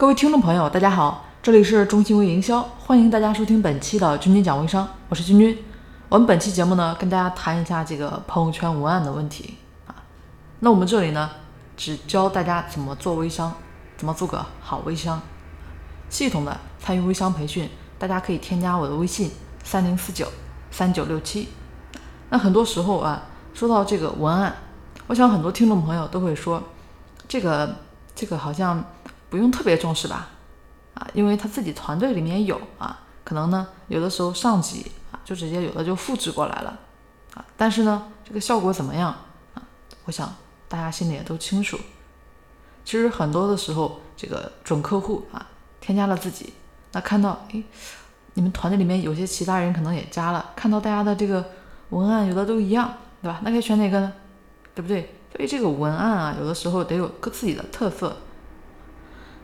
各位听众朋友，大家好，这里是中信微营销，欢迎大家收听本期的君君讲微商，我是君君。我们本期节目呢，跟大家谈一下这个朋友圈文案的问题啊。那我们这里呢，只教大家怎么做微商，怎么做个好微商。系统的参与微商培训，大家可以添加我的微信三零四九三九六七。那很多时候啊，说到这个文案，我想很多听众朋友都会说，这个这个好像不用特别重视吧？啊，因为他自己团队里面有啊，可能呢有的时候上级啊。就直接有的就复制过来了，啊，但是呢，这个效果怎么样啊？我想大家心里也都清楚。其实很多的时候，这个准客户啊，添加了自己，那看到，诶，你们团队里面有些其他人可能也加了，看到大家的这个文案有的都一样，对吧？那可以选哪个呢？对不对？所以这个文案啊，有的时候得有个自己的特色。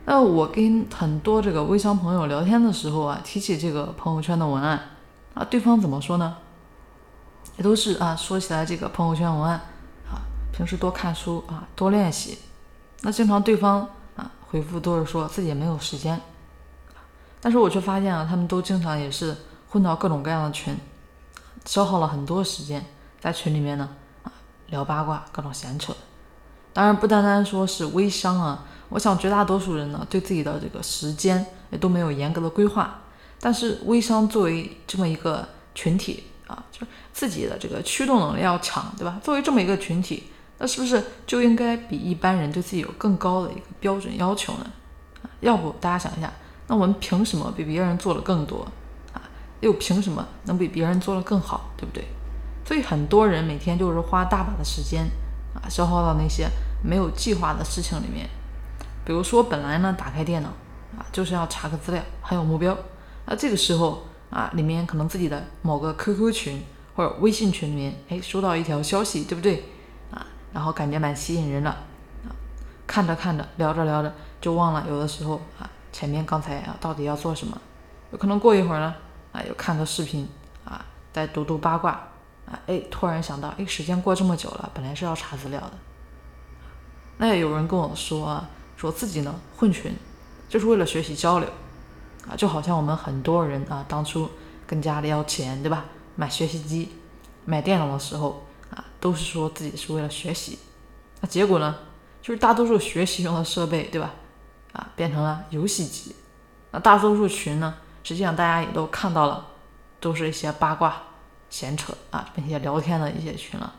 那我跟很多这个微商朋友聊天的时候啊，提起这个朋友圈的文案。啊，对方怎么说呢？也都是啊，说起来这个朋友圈文案啊，平时多看书啊，多练习。那经常对方啊回复都是说自己没有时间，但是我却发现啊，他们都经常也是混到各种各样的群，消耗了很多时间在群里面呢啊聊八卦，各种闲扯。当然不单单说是微商啊，我想绝大多数人呢对自己的这个时间也都没有严格的规划。但是微商作为这么一个群体啊，就是自己的这个驱动能力要强，对吧？作为这么一个群体，那是不是就应该比一般人对自己有更高的一个标准要求呢？啊，要不大家想一下，那我们凭什么比别人做的更多啊？又凭什么能比别人做的更好，对不对？所以很多人每天就是花大把的时间啊，消耗到那些没有计划的事情里面。比如说，本来呢打开电脑啊，就是要查个资料，很有目标。那这个时候啊，里面可能自己的某个 QQ 群或者微信群里面，哎，收到一条消息，对不对啊？然后感觉蛮吸引人的啊，看着看着，聊着聊着就忘了，有的时候啊，前面刚才啊到底要做什么？有可能过一会儿呢，啊，又看个视频啊，再读读八卦啊，哎，突然想到，哎，时间过这么久了，本来是要查资料的。那也有人跟我说啊，说自己呢混群，就是为了学习交流。啊，就好像我们很多人啊，当初跟家里要钱，对吧？买学习机、买电脑的时候啊，都是说自己是为了学习。那结果呢，就是大多数学习用的设备，对吧？啊，变成了游戏机。那大多数群呢，实际上大家也都看到了，都是一些八卦、闲扯啊，并且聊天的一些群了。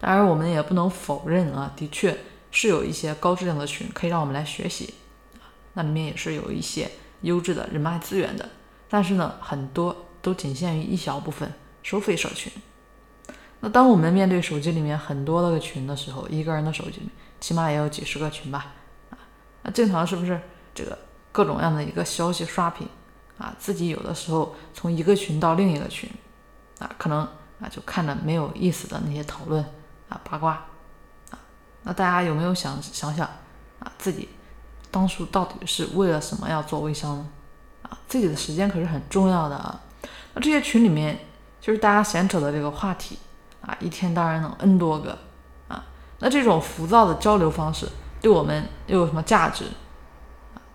当然我们也不能否认啊，的确是有一些高质量的群可以让我们来学习。啊，那里面也是有一些。优质的人脉资源的，但是呢，很多都仅限于一小部分收费社群。那当我们面对手机里面很多个群的时候，一个人的手机起码也有几十个群吧？啊，那正常是不是这个各种样的一个消息刷屏啊？自己有的时候从一个群到另一个群啊，可能啊就看着没有意思的那些讨论啊八卦啊，那大家有没有想想想啊自己？当初到底是为了什么要做微商呢？啊，自己的时间可是很重要的啊。那这些群里面就是大家闲扯的这个话题啊，一天当然能 N 多个啊。那这种浮躁的交流方式对我们又有什么价值？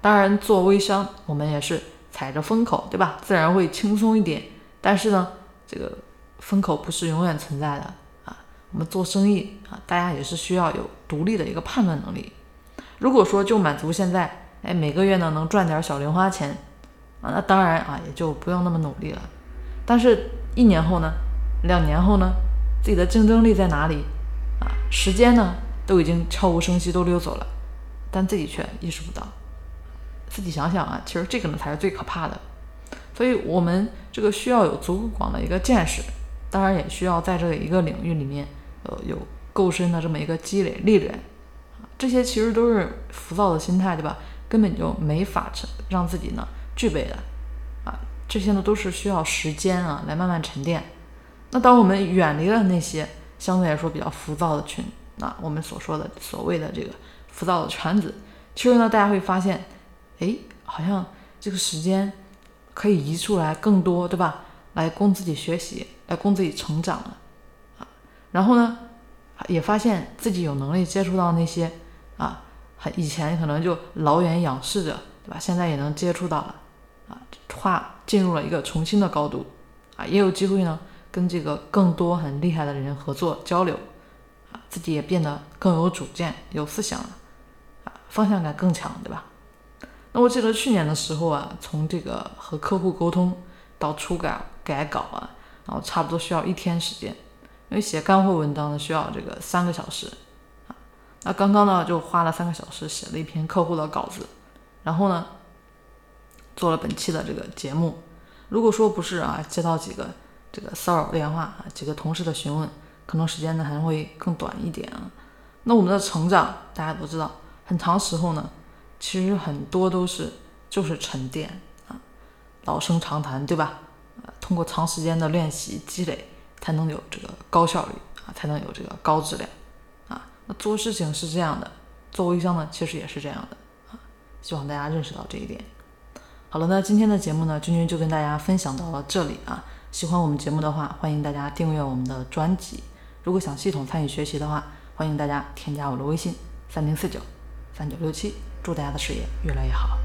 当然做微商我们也是踩着风口，对吧？自然会轻松一点。但是呢，这个风口不是永远存在的。我们做生意啊，大家也是需要有独立的一个判断能力。如果说就满足现在，哎，每个月呢能赚点小零花钱，啊，那当然啊也就不用那么努力了。但是，一年后呢，两年后呢，自己的竞争力在哪里？啊，时间呢都已经悄无声息都溜走了，但自己却意识不到。自己想想啊，其实这个呢才是最可怕的。所以，我们这个需要有足够广的一个见识，当然也需要在这一个领域里面，呃，有够深的这么一个积累历练。这些其实都是浮躁的心态，对吧？根本就没法成让自己呢具备的啊。这些呢都是需要时间啊来慢慢沉淀。那当我们远离了那些相对来说比较浮躁的群，那我们所说的所谓的这个浮躁的圈子，其实呢大家会发现，哎，好像这个时间可以移出来更多，对吧？来供自己学习，来供自己成长了。然后呢，也发现自己有能力接触到那些。啊，很以前可能就老远仰视着，对吧？现在也能接触到了，啊，话进入了一个重新的高度，啊，也有机会呢跟这个更多很厉害的人合作交流，啊，自己也变得更有主见、有思想了，啊，方向感更强，对吧？那我记得去年的时候啊，从这个和客户沟通到初稿改稿啊，然后差不多需要一天时间，因为写干货文章呢需要这个三个小时。啊那刚刚呢，就花了三个小时写了一篇客户的稿子，然后呢，做了本期的这个节目。如果说不是啊，接到几个这个骚扰电话啊，几个同事的询问，可能时间呢还会更短一点啊。那我们的成长，大家都知道，很长时候呢，其实很多都是就是沉淀啊，老生常谈，对吧？通过长时间的练习积累，才能有这个高效率啊，才能有这个高质量啊。那。做事情是这样的，做微商呢，其实也是这样的啊。希望大家认识到这一点。好了，那今天的节目呢，君君就跟大家分享到了这里啊。喜欢我们节目的话，欢迎大家订阅我们的专辑。如果想系统参与学习的话，欢迎大家添加我的微信：三零四九三九六七。祝大家的事业越来越好。